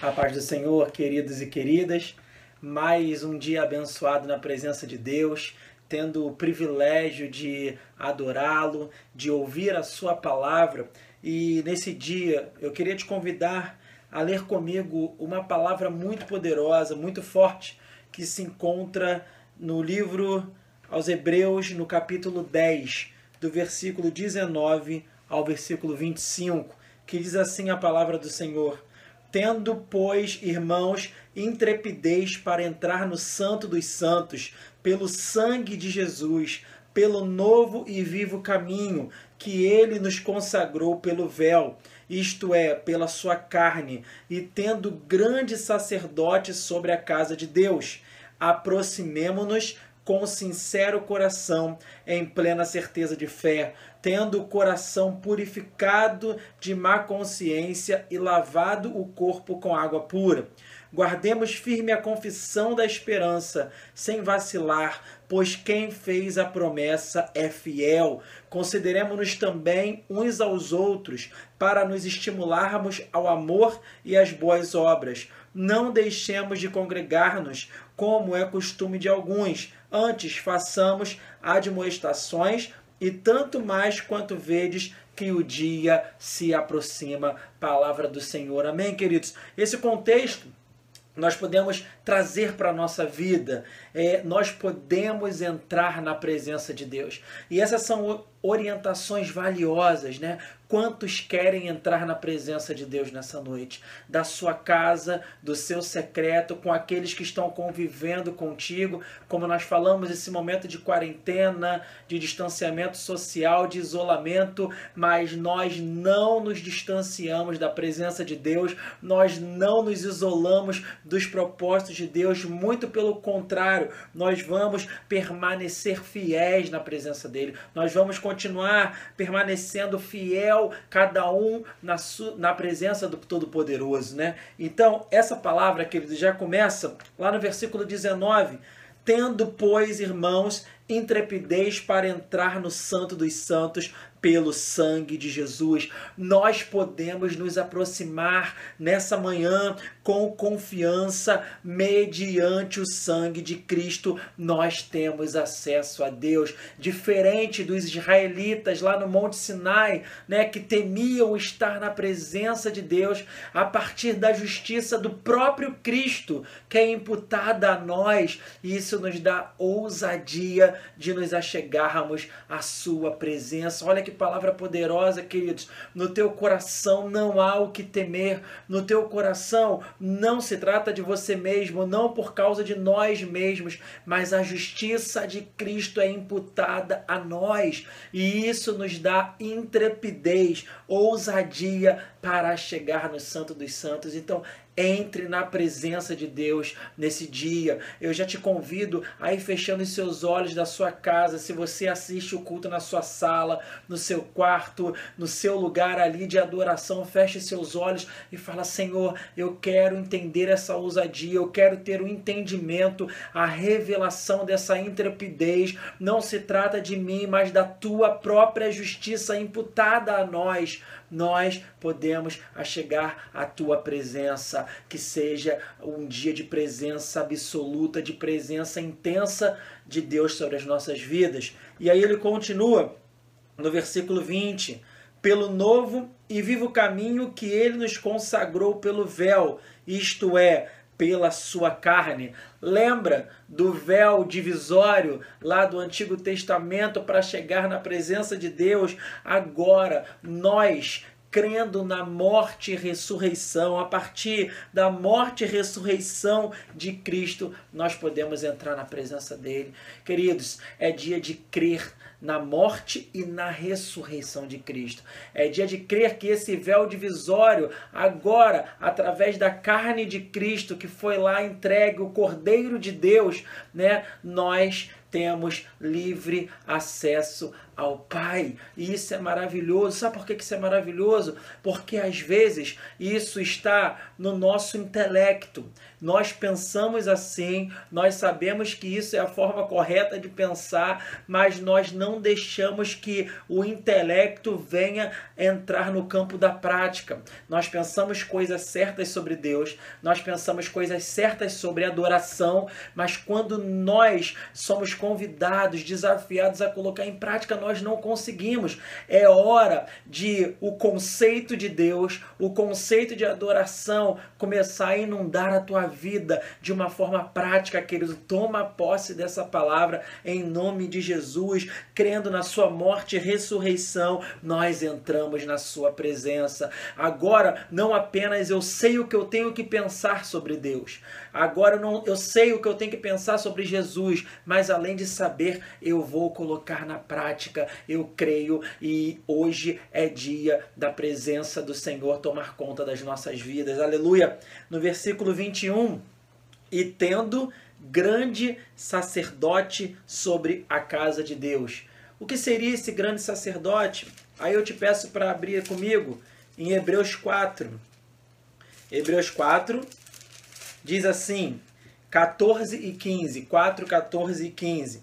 A paz do Senhor, queridos e queridas. Mais um dia abençoado na presença de Deus, tendo o privilégio de adorá-lo, de ouvir a sua palavra. E nesse dia eu queria te convidar a ler comigo uma palavra muito poderosa, muito forte, que se encontra no livro aos Hebreus, no capítulo 10, do versículo 19 ao versículo 25, que diz assim a palavra do Senhor: Tendo, pois, irmãos, intrepidez para entrar no Santo dos Santos, pelo sangue de Jesus, pelo novo e vivo caminho que ele nos consagrou pelo véu, isto é, pela sua carne, e tendo grande sacerdote sobre a casa de Deus, aproximemo-nos com sincero coração, em plena certeza de fé, tendo o coração purificado de má consciência e lavado o corpo com água pura. Guardemos firme a confissão da esperança, sem vacilar, pois quem fez a promessa é fiel. Consideremos-nos também uns aos outros, para nos estimularmos ao amor e às boas obras. Não deixemos de congregar-nos, como é costume de alguns. Antes, façamos admoestações e tanto mais quanto vedes que o dia se aproxima. Palavra do Senhor. Amém, queridos? Esse contexto nós podemos trazer para a nossa vida, é, nós podemos entrar na presença de Deus. E essas são orientações valiosas, né? Quantos querem entrar na presença de Deus nessa noite? Da sua casa, do seu secreto, com aqueles que estão convivendo contigo, como nós falamos, esse momento de quarentena, de distanciamento social, de isolamento, mas nós não nos distanciamos da presença de Deus, nós não nos isolamos dos propósitos de Deus, muito pelo contrário, nós vamos permanecer fiéis na presença dele, nós vamos continuar permanecendo fiel, cada um na, na presença do Todo-Poderoso, né? Então, essa palavra, querido, já começa lá no versículo 19. Tendo, pois, irmãos, intrepidez para entrar no Santo dos Santos pelo sangue de Jesus. Nós podemos nos aproximar nessa manhã com confiança, mediante o sangue de Cristo. Nós temos acesso a Deus, diferente dos israelitas lá no Monte Sinai, né, que temiam estar na presença de Deus a partir da justiça do próprio Cristo, que é imputada a nós. Isso nos dá ousadia de nos achegarmos à sua presença. Olha que palavra poderosa, queridos. No teu coração não há o que temer. No teu coração não se trata de você mesmo, não por causa de nós mesmos, mas a justiça de Cristo é imputada a nós. E isso nos dá intrepidez, ousadia para chegar no Santo dos Santos. Então, entre na presença de Deus nesse dia. Eu já te convido a ir fechando os seus olhos da sua casa. Se você assiste o culto na sua sala, no seu quarto, no seu lugar ali de adoração, feche seus olhos e fala: Senhor, eu quero entender essa ousadia, eu quero ter o um entendimento, a revelação dessa intrepidez. Não se trata de mim, mas da tua própria justiça imputada a nós nós podemos chegar à tua presença, que seja um dia de presença absoluta, de presença intensa de Deus sobre as nossas vidas. E aí ele continua no versículo 20: pelo novo e vivo caminho que ele nos consagrou pelo véu, isto é, pela sua carne. Lembra do véu divisório lá do Antigo Testamento para chegar na presença de Deus? Agora nós crendo na morte e ressurreição, a partir da morte e ressurreição de Cristo, nós podemos entrar na presença dele. Queridos, é dia de crer na morte e na ressurreição de Cristo. É dia de crer que esse véu divisório, agora, através da carne de Cristo, que foi lá entregue, o Cordeiro de Deus, né, nós temos livre acesso ao Pai. E isso é maravilhoso. Sabe por que isso é maravilhoso? Porque às vezes isso está no nosso intelecto. Nós pensamos assim, nós sabemos que isso é a forma correta de pensar, mas nós não deixamos que o intelecto venha entrar no campo da prática. Nós pensamos coisas certas sobre Deus, nós pensamos coisas certas sobre adoração, mas quando nós somos convidados, desafiados a colocar em prática, nós não conseguimos. É hora de o conceito de Deus, o conceito de adoração começar a inundar a tua vida de uma forma prática, querido. Toma posse dessa palavra em nome de Jesus, crendo na sua morte e ressurreição, nós entramos na sua presença. Agora, não apenas eu sei o que eu tenho que pensar sobre Deus. Agora eu, não, eu sei o que eu tenho que pensar sobre Jesus, mas além de saber, eu vou colocar na prática. Eu creio e hoje é dia da presença do Senhor tomar conta das nossas vidas. Aleluia. No versículo 21, e tendo grande sacerdote sobre a casa de Deus. O que seria esse grande sacerdote? Aí eu te peço para abrir comigo em Hebreus 4. Hebreus 4 diz assim, 14 e 15, 4, 14 e 15.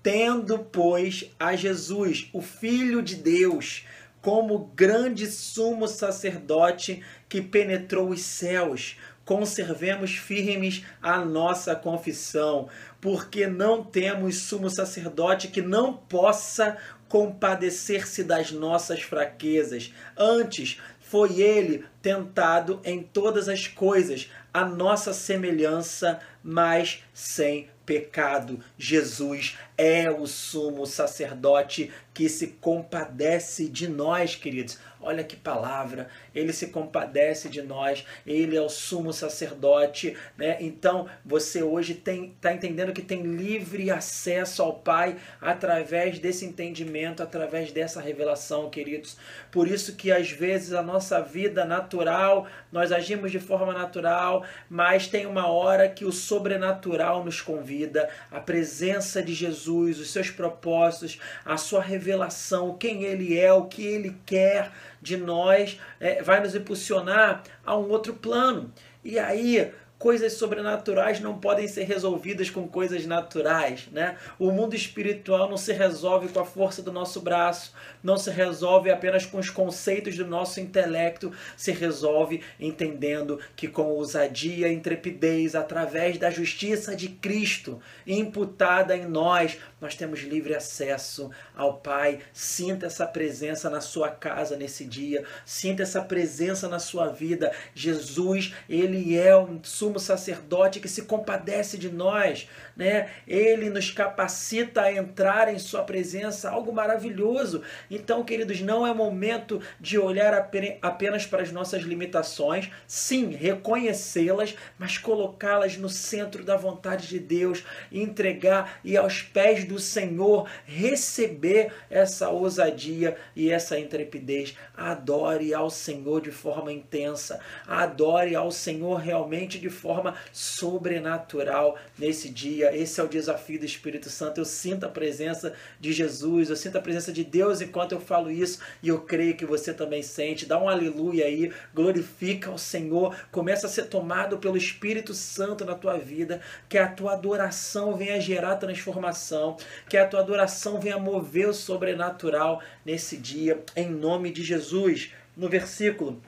Tendo, pois, a Jesus, o Filho de Deus, como grande sumo sacerdote que penetrou os céus, conservemos firmes a nossa confissão, porque não temos sumo sacerdote que não possa compadecer-se das nossas fraquezas. Antes, foi ele tentado em todas as coisas, a nossa semelhança, mas sem pecado. Jesus é o sumo sacerdote que se compadece de nós, queridos. Olha que palavra, ele se compadece de nós, ele é o sumo sacerdote, né? Então, você hoje tem tá entendendo que tem livre acesso ao Pai através desse entendimento, através dessa revelação, queridos. Por isso que às vezes a nossa vida natural, nós agimos de forma natural, mas tem uma hora que o sobrenatural nos convida, a presença de Jesus, os seus propósitos, a sua revelação, quem ele é, o que ele quer de nós, é, vai nos impulsionar a um outro plano. E aí coisas sobrenaturais não podem ser resolvidas com coisas naturais, né? O mundo espiritual não se resolve com a força do nosso braço, não se resolve apenas com os conceitos do nosso intelecto, se resolve entendendo que com ousadia intrepidez, através da justiça de Cristo imputada em nós, nós temos livre acesso ao Pai. Sinta essa presença na sua casa nesse dia, sinta essa presença na sua vida. Jesus, ele é um sumo sacerdote que se compadece de nós, né? Ele nos capacita a entrar em sua presença, algo maravilhoso. Então, queridos, não é momento de olhar apenas para as nossas limitações, sim, reconhecê-las, mas colocá-las no centro da vontade de Deus, entregar e aos pés do Senhor receber essa ousadia e essa intrepidez. Adore ao Senhor de forma intensa, adore ao Senhor realmente de forma sobrenatural nesse dia. Esse é o desafio do Espírito Santo. Eu sinto a presença de Jesus, eu sinto a presença de Deus enquanto eu falo isso e eu creio que você também sente. Dá um aleluia aí, glorifica o Senhor, começa a ser tomado pelo Espírito Santo na tua vida, que a tua adoração venha gerar transformação, que a tua adoração venha mover o sobrenatural nesse dia, em nome de Jesus. No versículo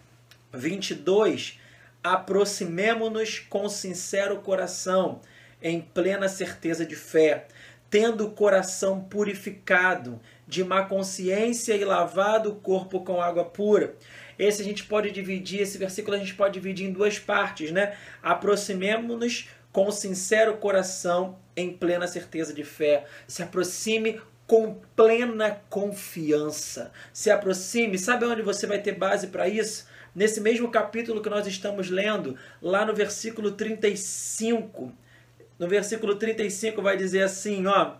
22, aproximemo-nos com sincero coração, em plena certeza de fé, tendo o coração purificado de má consciência e lavado o corpo com água pura. Esse a gente pode dividir, esse versículo a gente pode dividir em duas partes, né? Aproximemo-nos com sincero coração, em plena certeza de fé. Se aproxime com plena confiança. Se aproxime, sabe onde você vai ter base para isso? Nesse mesmo capítulo que nós estamos lendo, lá no versículo 35. No versículo 35 vai dizer assim, ó,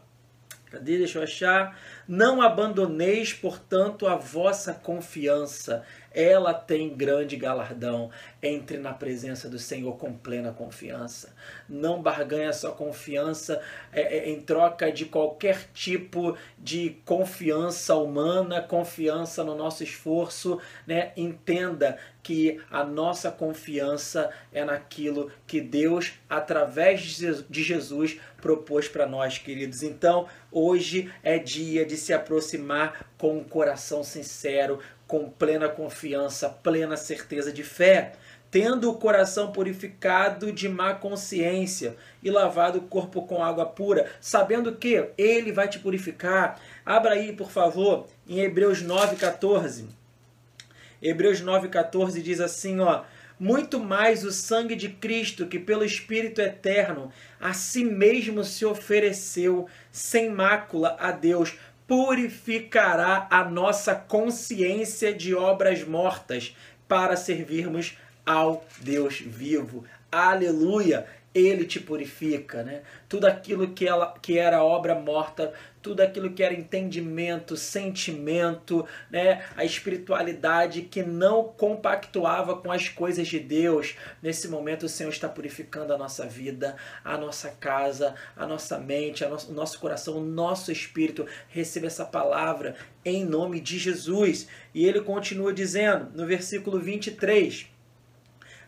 Cadê? Deixa eu achar. Não abandoneis, portanto, a vossa confiança. Ela tem grande galardão. Entre na presença do Senhor com plena confiança. Não barganhe a sua confiança é, é, em troca de qualquer tipo de confiança humana, confiança no nosso esforço. Né? Entenda que a nossa confiança é naquilo que Deus, através de Jesus, propôs para nós, queridos. Então, hoje é dia de se aproximar com um coração sincero, com plena confiança, plena certeza de fé, tendo o coração purificado de má consciência e lavado o corpo com água pura, sabendo que ele vai te purificar. Abra aí, por favor, em Hebreus 9:14. Hebreus 9:14 diz assim, ó: muito mais o sangue de Cristo, que pelo Espírito eterno a si mesmo se ofereceu sem mácula a Deus, purificará a nossa consciência de obras mortas para servirmos ao Deus vivo. Aleluia! Ele te purifica, né? Tudo aquilo que, ela, que era obra morta tudo aquilo que era entendimento, sentimento, né, a espiritualidade que não compactuava com as coisas de Deus. Nesse momento o Senhor está purificando a nossa vida, a nossa casa, a nossa mente, a nosso, o nosso coração, o nosso espírito. Receba essa palavra em nome de Jesus. E ele continua dizendo no versículo 23: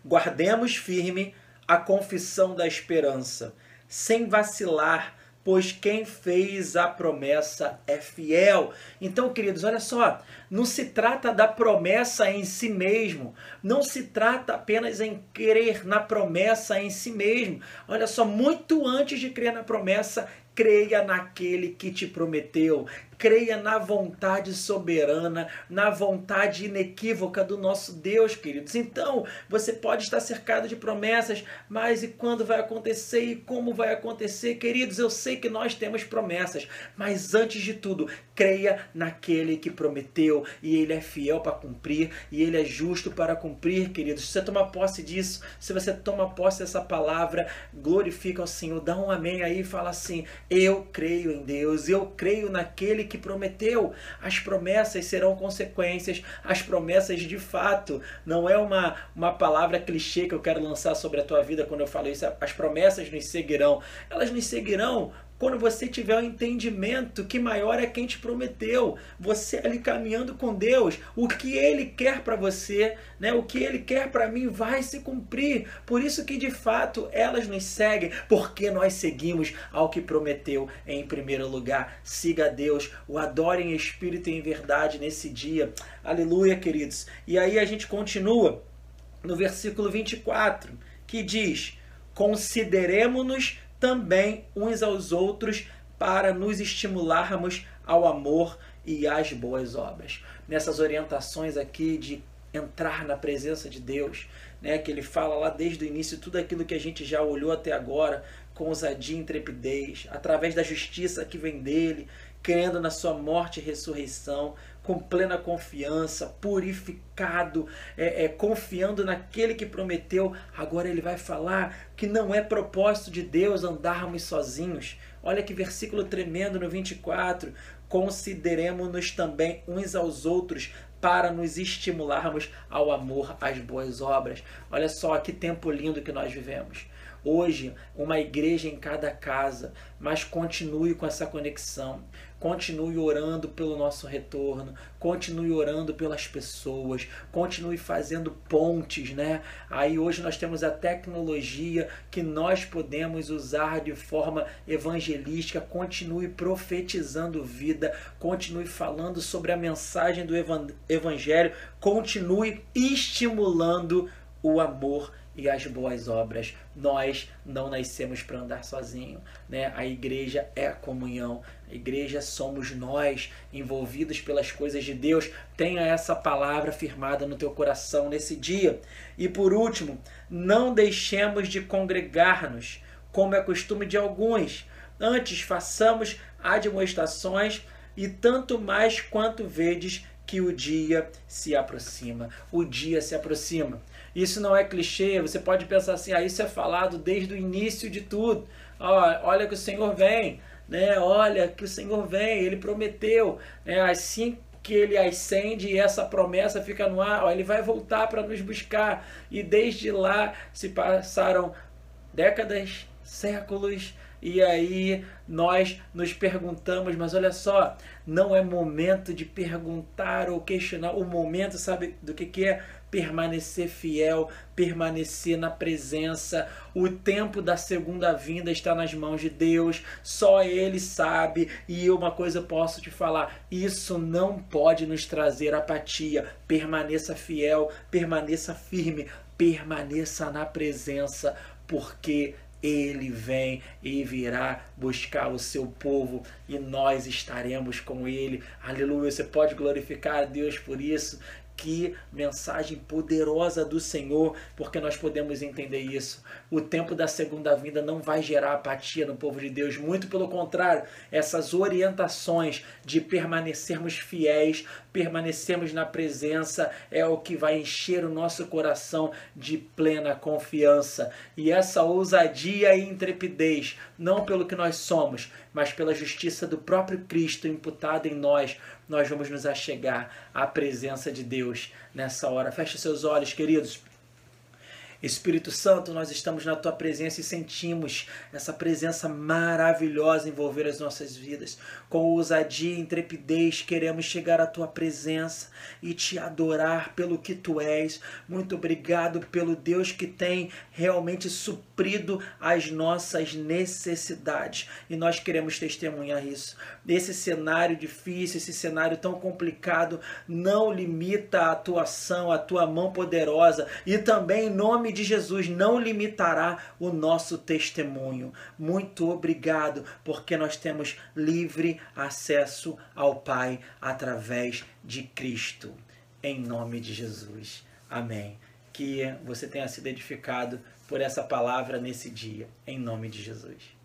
Guardemos firme a confissão da esperança, sem vacilar pois quem fez a promessa é fiel. Então, queridos, olha só, não se trata da promessa em si mesmo, não se trata apenas em crer na promessa em si mesmo. Olha só, muito antes de crer na promessa, creia naquele que te prometeu, creia na vontade soberana, na vontade inequívoca do nosso Deus, queridos. Então, você pode estar cercado de promessas, mas e quando vai acontecer e como vai acontecer, queridos? Eu sei que nós temos promessas, mas antes de tudo, creia naquele que prometeu e ele é fiel para cumprir e ele é justo para cumprir, queridos. Se você toma posse disso, se você toma posse dessa palavra, glorifica ao Senhor, dá um amém aí e fala assim: eu creio em Deus, eu creio naquele que prometeu. As promessas serão consequências, as promessas de fato. Não é uma, uma palavra clichê que eu quero lançar sobre a tua vida quando eu falo isso. As promessas nos seguirão. Elas nos seguirão quando você tiver o um entendimento que maior é quem te prometeu, você ali caminhando com Deus, o que ele quer para você, né? O que ele quer para mim vai se cumprir. Por isso que de fato elas nos seguem, porque nós seguimos ao que prometeu em primeiro lugar. Siga a Deus, o adore em espírito e em verdade nesse dia. Aleluia, queridos. E aí a gente continua no versículo 24, que diz: Consideremos-nos também uns aos outros para nos estimularmos ao amor e às boas obras. Nessas orientações aqui de entrar na presença de Deus, né, que ele fala lá desde o início tudo aquilo que a gente já olhou até agora com ousadia e intrepidez, através da justiça que vem dele, crendo na sua morte e ressurreição, com plena confiança, purificado, é, é, confiando naquele que prometeu. Agora ele vai falar que não é propósito de Deus andarmos sozinhos. Olha que versículo tremendo no 24. Consideremos-nos também uns aos outros para nos estimularmos ao amor às boas obras. Olha só que tempo lindo que nós vivemos hoje uma igreja em cada casa, mas continue com essa conexão. Continue orando pelo nosso retorno, continue orando pelas pessoas, continue fazendo pontes, né? Aí hoje nós temos a tecnologia que nós podemos usar de forma evangelística, continue profetizando vida, continue falando sobre a mensagem do evangelho, continue estimulando o amor e as boas obras. Nós não nascemos para andar sozinho, né? A igreja é a comunhão. A igreja somos nós, envolvidos pelas coisas de Deus. Tenha essa palavra firmada no teu coração nesse dia. E por último, não deixemos de congregar-nos, como é costume de alguns. Antes façamos admoestações e tanto mais quanto vedes que o dia se aproxima. O dia se aproxima. Isso não é clichê, você pode pensar assim, ah, isso é falado desde o início de tudo. olha que o Senhor vem, né? Olha que o Senhor vem, ele prometeu, né? Assim que ele ascende e essa promessa fica no ar, ele vai voltar para nos buscar. E desde lá se passaram décadas, séculos, e aí nós nos perguntamos, mas olha só, não é momento de perguntar ou questionar, o momento, sabe do que, que é? Permanecer fiel, permanecer na presença. O tempo da segunda vinda está nas mãos de Deus, só Ele sabe. E uma coisa posso te falar: isso não pode nos trazer apatia. Permaneça fiel, permaneça firme, permaneça na presença, porque ele vem e virá buscar o seu povo e nós estaremos com ele. Aleluia. Você pode glorificar a Deus por isso. Que mensagem poderosa do Senhor, porque nós podemos entender isso. O tempo da segunda vinda não vai gerar apatia no povo de Deus, muito pelo contrário, essas orientações de permanecermos fiéis, permanecermos na presença, é o que vai encher o nosso coração de plena confiança. E essa ousadia e intrepidez, não pelo que nós somos, mas pela justiça do próprio Cristo imputada em nós, nós vamos nos achegar à presença de Deus nessa hora. Feche seus olhos, queridos. Espírito Santo, nós estamos na tua presença e sentimos essa presença maravilhosa envolver as nossas vidas. Com ousadia e intrepidez, queremos chegar à tua presença e te adorar pelo que tu és. Muito obrigado pelo Deus que tem realmente suprido as nossas necessidades e nós queremos testemunhar isso. Esse cenário difícil, esse cenário tão complicado, não limita a atuação, a tua mão poderosa e também em nome nome de Jesus não limitará o nosso testemunho. Muito obrigado, porque nós temos livre acesso ao Pai através de Cristo. Em nome de Jesus. Amém. Que você tenha sido edificado por essa palavra nesse dia. Em nome de Jesus.